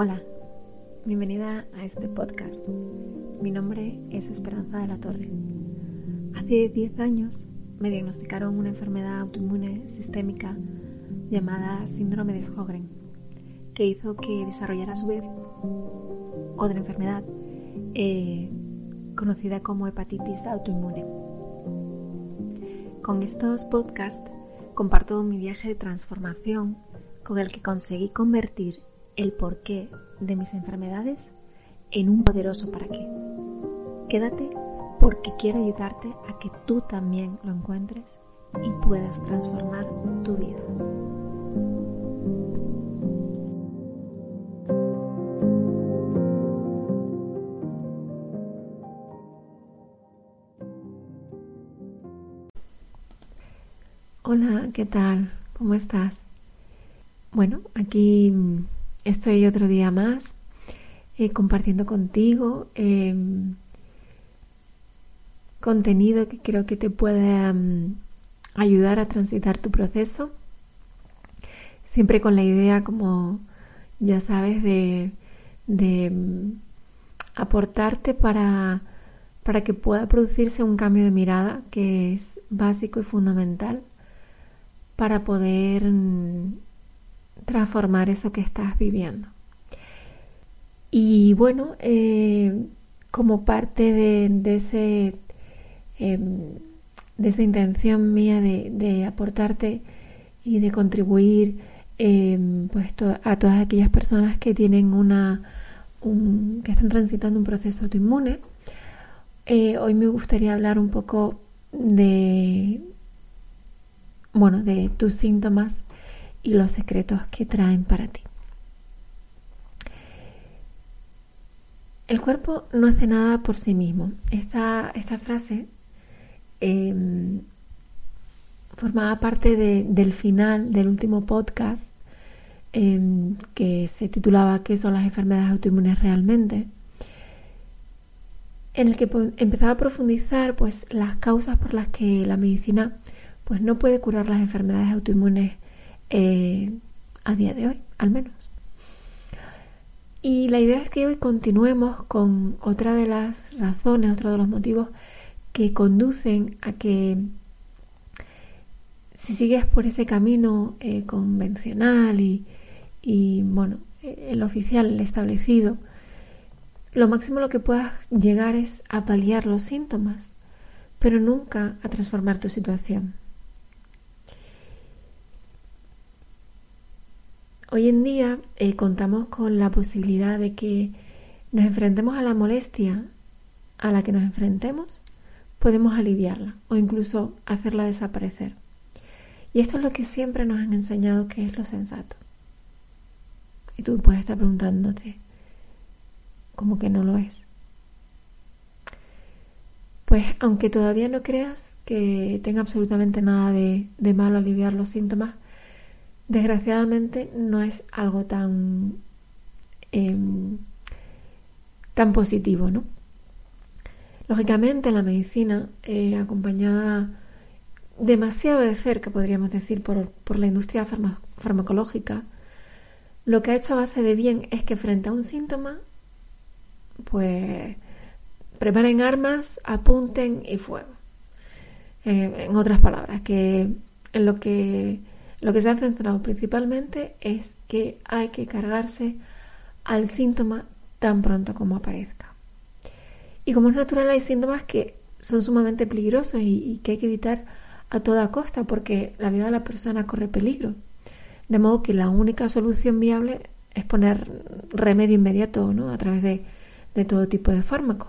Hola, bienvenida a este podcast. Mi nombre es Esperanza de la Torre. Hace 10 años me diagnosticaron una enfermedad autoinmune sistémica llamada síndrome de Sjögren, que hizo que desarrollara a su vez otra enfermedad eh, conocida como hepatitis autoinmune. Con estos podcasts comparto mi viaje de transformación con el que conseguí convertir el porqué de mis enfermedades en un poderoso para qué. Quédate porque quiero ayudarte a que tú también lo encuentres y puedas transformar tu vida. Hola, ¿qué tal? ¿Cómo estás? Bueno, aquí Estoy otro día más eh, compartiendo contigo em, contenido que creo que te puede mm, ayudar a transitar tu proceso. Siempre con la idea, como ya sabes, de, mm, aportarte para, para que pueda producirse un cambio de mirada que es básico y fundamental para poder transformar eso que estás viviendo. Y bueno, eh, como parte de, ese, em, de esa intención mía de, aportarte y de contribuir em, pues a todas aquellas personas que tienen una que están transitando un proceso autoinmune, eh, hoy me gustaría hablar un poco de bueno de tus síntomas y los secretos que traen para ti. El cuerpo no hace nada por sí mismo. Esta, esta frase em, formaba parte del final del último podcast em, que se titulaba ¿Qué son las enfermedades autoinmunes realmente? En el que empezaba a profundizar pues, las causas por las que la medicina pues, no puede curar las enfermedades autoinmunes eh, a día de hoy, al menos. Y la idea es que hoy continuemos con otra de las razones, otro de los motivos que conducen a que si sigues por ese camino eh, convencional y, y, bueno, eh, el oficial, el establecido, lo máximo lo que puedas llegar es a paliar los síntomas, pero nunca a transformar tu situación. Hoy en día eh, contamos con la posibilidad de que nos enfrentemos a la molestia a la que nos enfrentemos, podemos aliviarla o incluso hacerla desaparecer. Y esto es lo que siempre nos han enseñado que es lo sensato. Y tú puedes estar preguntándote, ¿cómo que no lo es? Pues aunque todavía no creas que tenga absolutamente nada de, de malo aliviar los síntomas, desgraciadamente no es algo tan, em, tan positivo, ¿no? Lógicamente la medicina, eh, acompañada demasiado de cerca, podríamos decir, por, por la industria farmacológica, lo que ha hecho a base de bien es que frente a un síntoma, pues preparen armas, apunten y fuego. Eh, en otras palabras, que en lo que lo que se ha centrado principalmente es que hay que cargarse al síntoma tan pronto como aparezca. Y como es natural, hay síntomas que son sumamente peligrosos y, que hay que evitar a toda costa porque la vida de la persona corre peligro. De modo que la única solución viable es poner remedio inmediato ¿no? a través de, todo tipo de fármacos.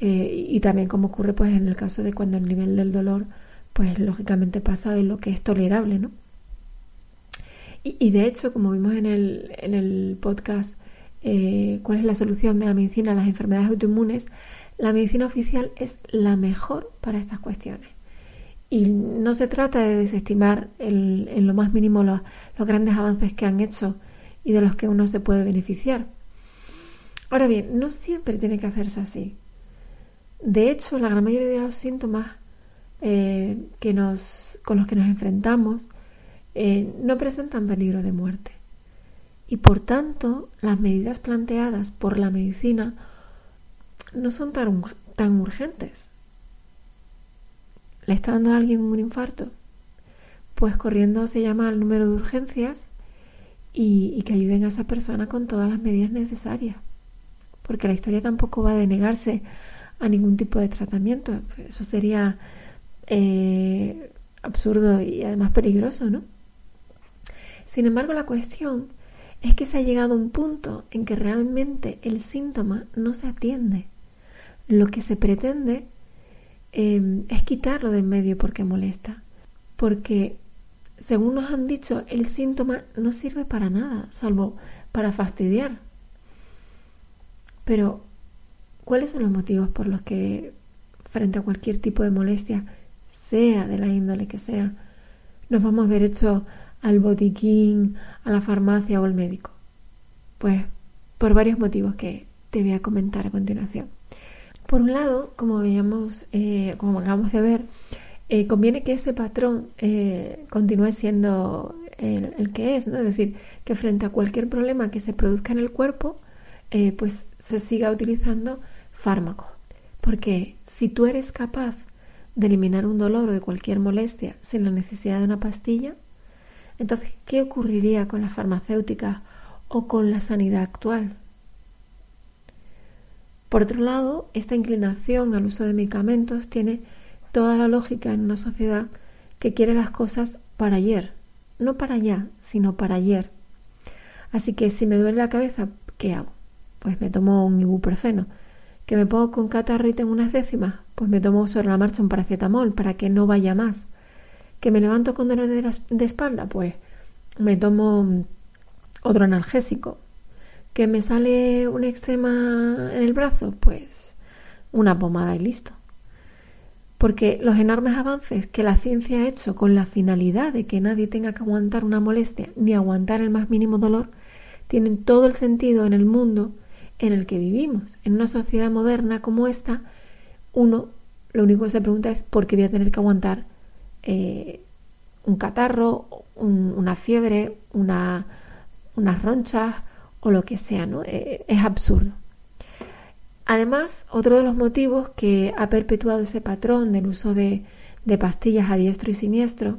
eh, y también como ocurre pues en el caso de cuando el nivel del dolor pues lógicamente pasa de lo que es tolerable, ¿no? Y, de hecho, como vimos en el, en el podcast eh, cuál es la solución de la medicina a las enfermedades autoinmunes, la medicina oficial es la mejor para estas cuestiones. Y no se trata de desestimar en lo más mínimo los, los grandes avances que han hecho y de los que uno se puede beneficiar. Ahora bien, no siempre tiene que hacerse así. De hecho, la gran mayoría de los síntomas eh, que nos, con los que nos enfrentamos eh, no presentan peligro de muerte. Y por tanto, las medidas planteadas por la medicina no son tan, tan urgentes. ¿Le está dando a alguien un infarto? Pues corriendo se llama al número de urgencias y, que ayuden a esa persona con todas las medidas necesarias. Porque la historia tampoco va a denegarse a ningún tipo de tratamiento. Eso sería eh, absurdo y además peligroso, ¿no? Sin embargo, la cuestión es que se ha llegado a un punto en que realmente el síntoma no se atiende. Lo que se pretende em, es quitarlo de en medio porque molesta. Porque, según nos han dicho, el síntoma no sirve para nada, salvo para fastidiar. Pero ¿Cuáles son los motivos por los que frente a cualquier tipo de molestia, sea de la índole que sea, nos vamos derecho al botiquín, a la farmacia o al médico? Pues por varios motivos que te voy a comentar a continuación. Por un lado, como veíamos, eh, como acabamos de ver, eh, conviene que ese patrón eh, continúe siendo el, el, que es, ¿no? Es decir, que frente a cualquier problema que se produzca en el cuerpo, pues se siga utilizando fármaco. Porque si tú eres capaz de eliminar un dolor o de cualquier molestia sin la necesidad de una pastilla, entonces, ¿qué ocurriría con las farmacéuticas o con la sanidad actual? Por otro lado, esta inclinación al uso de medicamentos tiene toda la lógica en una sociedad que quiere las cosas para ayer, no para allá, sino para ayer. Así que si me duele la cabeza, ¿qué hago? Pues me tomo un ibuprofeno que me pongo con catarro y tengo unas décimas, pues me tomo sobre la marcha un paracetamol para que no vaya más. Que me levanto con dolor de, de espalda, pues me tomo otro analgésico. Que me sale un eczema en el brazo, pues una pomada y listo. Porque los enormes avances que la ciencia ha hecho con la finalidad de que nadie tenga que aguantar una molestia ni aguantar el más mínimo dolor, tienen todo el sentido en el mundo en el que vivimos. En una sociedad moderna como esta, uno lo único que se pregunta es por qué voy a tener que aguantar eh, un catarro, una fiebre, una, unas ronchas o lo que sea, ¿no? Eh, es absurdo. Además, otro de los motivos que ha perpetuado ese patrón del uso de, de pastillas a diestro y siniestro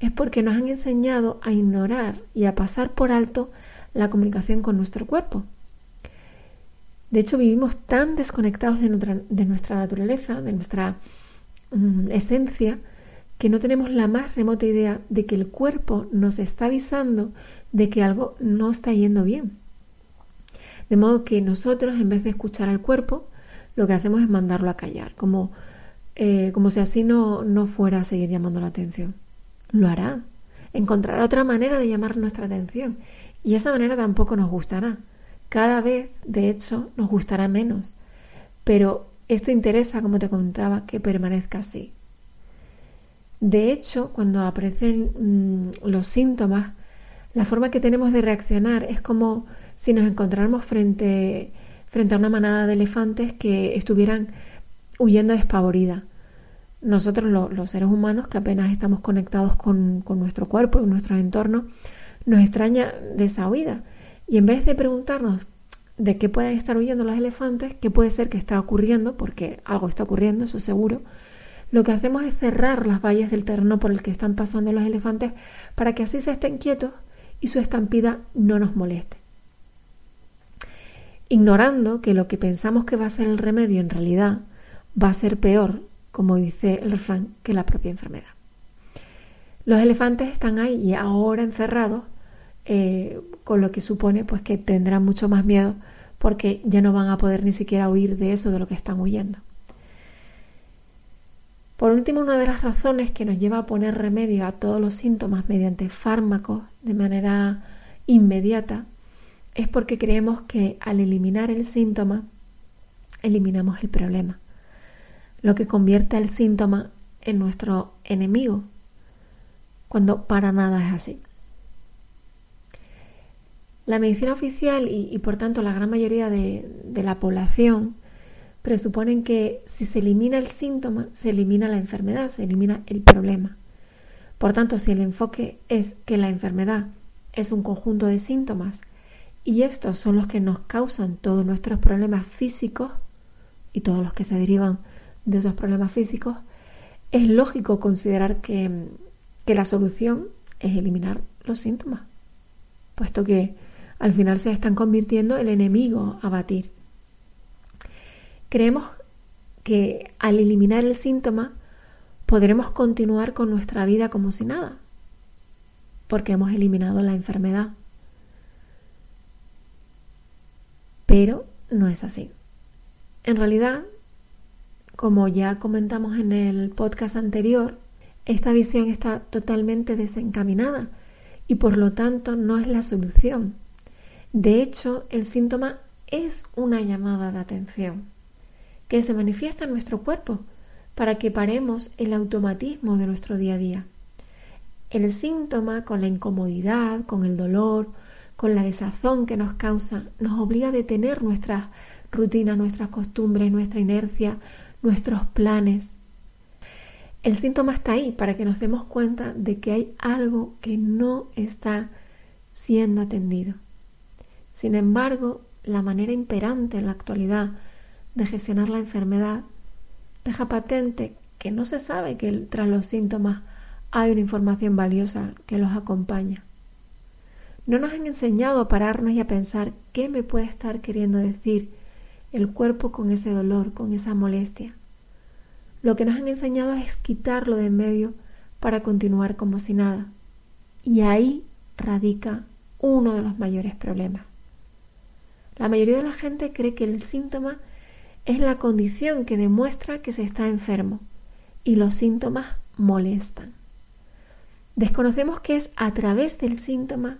es porque nos han enseñado a ignorar y a pasar por alto la comunicación con nuestro cuerpo. De hecho, vivimos tan desconectados de nuestra, naturaleza, de nuestra mm, esencia, que no tenemos la más remota idea de que el cuerpo nos está avisando de que algo no está yendo bien. De modo que nosotros, en vez de escuchar al cuerpo, lo que hacemos es mandarlo a callar, como, eh, como si así no, no fuera a seguir llamando la atención. Lo hará. Encontrará otra manera de llamar nuestra atención y esa manera tampoco nos gustará. Cada vez, de hecho, nos gustará menos. Pero esto interesa, como te contaba, que permanezca así. De hecho, cuando aparecen mm, los síntomas, la forma que tenemos de reaccionar es como si nos encontráramos frente, frente a una manada de elefantes que estuvieran huyendo despavorida. Nosotros, los seres humanos, que apenas estamos conectados con, con nuestro cuerpo y nuestro entorno, nos extraña de esa huida y en vez de preguntarnos de qué pueden estar huyendo los elefantes, qué puede ser que está ocurriendo, porque algo está ocurriendo, eso seguro, lo que hacemos es cerrar las vallas del terreno por el que están pasando los elefantes para que así se estén quietos y su estampida no nos moleste. Ignorando que lo que pensamos que va a ser el remedio en realidad va a ser peor, como dice el refrán, que la propia enfermedad. Los elefantes están ahí y ahora encerrados eh, con lo que supone pues que tendrán mucho más miedo porque ya no van a poder ni siquiera huir de eso de lo que están huyendo. Por último, una de las razones que nos lleva a poner remedio a todos los síntomas mediante fármacos de manera inmediata es porque creemos que al eliminar el síntoma, eliminamos el problema, lo que convierte al síntoma en nuestro enemigo, cuando para nada es así. La medicina oficial y, por tanto la gran mayoría de, de la población presuponen que si se elimina el síntoma, se elimina la enfermedad, se elimina el problema. Por tanto, si el enfoque es que la enfermedad es un conjunto de síntomas y estos son los que nos causan todos nuestros problemas físicos y todos los que se derivan de esos problemas físicos, es lógico considerar que, que la solución es eliminar los síntomas, puesto que al final se están convirtiendo en el enemigo a batir. Creemos que al eliminar el síntoma podremos continuar con nuestra vida como si nada, porque hemos eliminado la enfermedad. Pero no es así. En realidad, como ya comentamos en el podcast anterior, esta visión está totalmente desencaminada y por lo tanto no es la solución. De hecho, el síntoma es una llamada de atención que se manifiesta en nuestro cuerpo para que paremos el automatismo de nuestro día a día. El síntoma con la incomodidad, con el dolor, con la desazón que nos causa, nos obliga a detener nuestras rutinas, nuestras costumbres, nuestra inercia, nuestros planes. El síntoma está ahí para que nos demos cuenta de que hay algo que no está siendo atendido. Sin embargo, la manera imperante en la actualidad de gestionar la enfermedad deja patente que no se sabe que tras los síntomas hay una información valiosa que los acompaña. No nos han enseñado a pararnos y a pensar qué me puede estar queriendo decir el cuerpo con ese dolor, con esa molestia. Lo que nos han enseñado es quitarlo de en medio para continuar como si nada. Y ahí radica uno de los mayores problemas. La mayoría de la gente cree que el síntoma es la condición que demuestra que se está enfermo y los síntomas molestan. Desconocemos que es a través del síntoma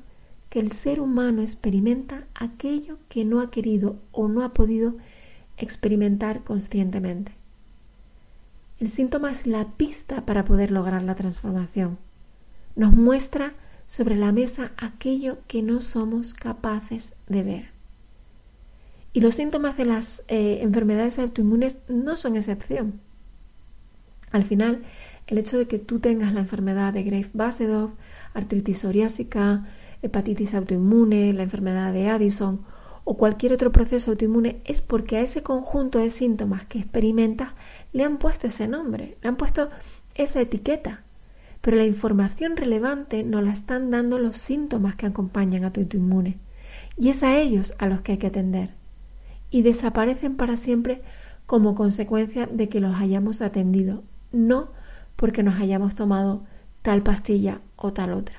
que el ser humano experimenta aquello que no ha querido o no ha podido experimentar conscientemente. El síntoma es la pista para poder lograr la transformación. Nos muestra sobre la mesa aquello que no somos capaces de ver. Y los síntomas de las eh, enfermedades autoinmunes no son excepción. Al final, el hecho de que tú tengas la enfermedad de Graves-Basedov, artritis psoriásica, hepatitis autoinmune, la enfermedad de Addison o cualquier otro proceso autoinmune es porque a ese conjunto de síntomas que experimentas le han puesto ese nombre, le han puesto esa etiqueta. Pero la información relevante nos la están dando los síntomas que acompañan a tu autoinmune. Y es a ellos a los que hay que atender y desaparecen para siempre como consecuencia de que los hayamos atendido, no porque nos hayamos tomado tal pastilla o tal otra.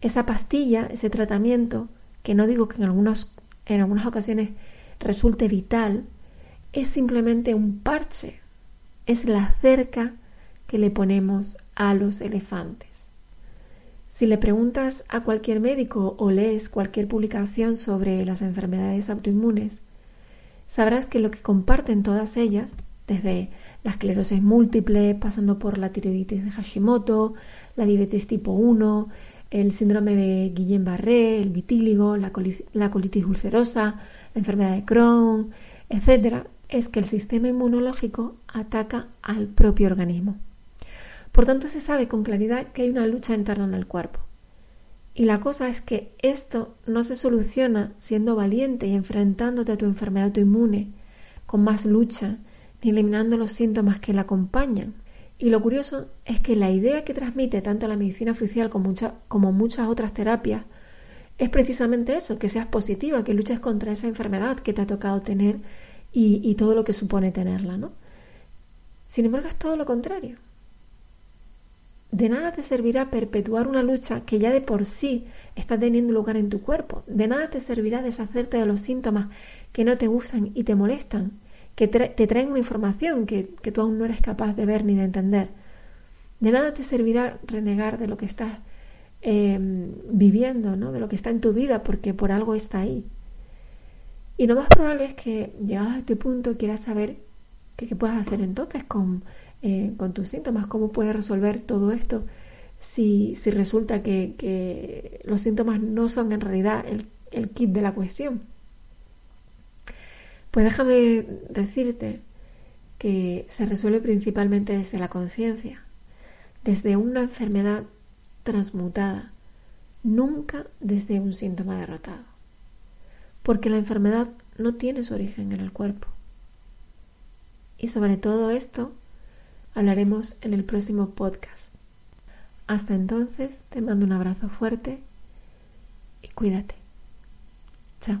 Esa pastilla, ese tratamiento, que no digo que en, algunas, en algunas ocasiones resulte vital, es simplemente un parche, es la cerca que le ponemos a los elefantes. Si le preguntas a cualquier médico o lees cualquier publicación sobre las enfermedades autoinmunes, sabrás que lo que comparten todas ellas, desde la esclerosis múltiple, pasando por la tiroiditis de Hashimoto, la diabetes tipo 1, el síndrome de Guillain-Barré, el vitíligo, la, colitis ulcerosa, la enfermedad de Crohn, etc., es que el sistema inmunológico ataca al propio organismo. Por tanto, se sabe con claridad que hay una lucha interna en el cuerpo. Y la cosa es que esto no se soluciona siendo valiente y enfrentándote a tu enfermedad autoinmune con más lucha, ni eliminando los síntomas que la acompañan. Y lo curioso es que la idea que transmite tanto la medicina oficial como, como muchas otras terapias es precisamente eso, que seas positiva, que luches contra esa enfermedad que te ha tocado tener y, y todo lo que supone tenerla, ¿no? Sin embargo, es todo lo contrario. De nada te servirá perpetuar una lucha que ya de por sí está teniendo lugar en tu cuerpo. De nada te servirá deshacerte de los síntomas que no te gustan y te molestan, que te traen una información que, que tú aún no eres capaz de ver ni de entender. De nada te servirá renegar de lo que estás em, viviendo, ¿no? de lo que está en tu vida, porque por algo está ahí. Y lo más probable es que, llegado a este punto, quieras saber qué, qué puedes hacer entonces con, eh, con, tus síntomas, cómo puedes resolver todo esto si, si resulta que, que, los síntomas no son en realidad el, el kit de la cuestión. Pues déjame decirte que se resuelve principalmente desde la conciencia, desde una enfermedad transmutada, nunca desde un síntoma derrotado. Porque la enfermedad no tiene su origen en el cuerpo. Y sobre todo esto hablaremos en el próximo podcast. Hasta entonces te mando un abrazo fuerte y cuídate. Chao.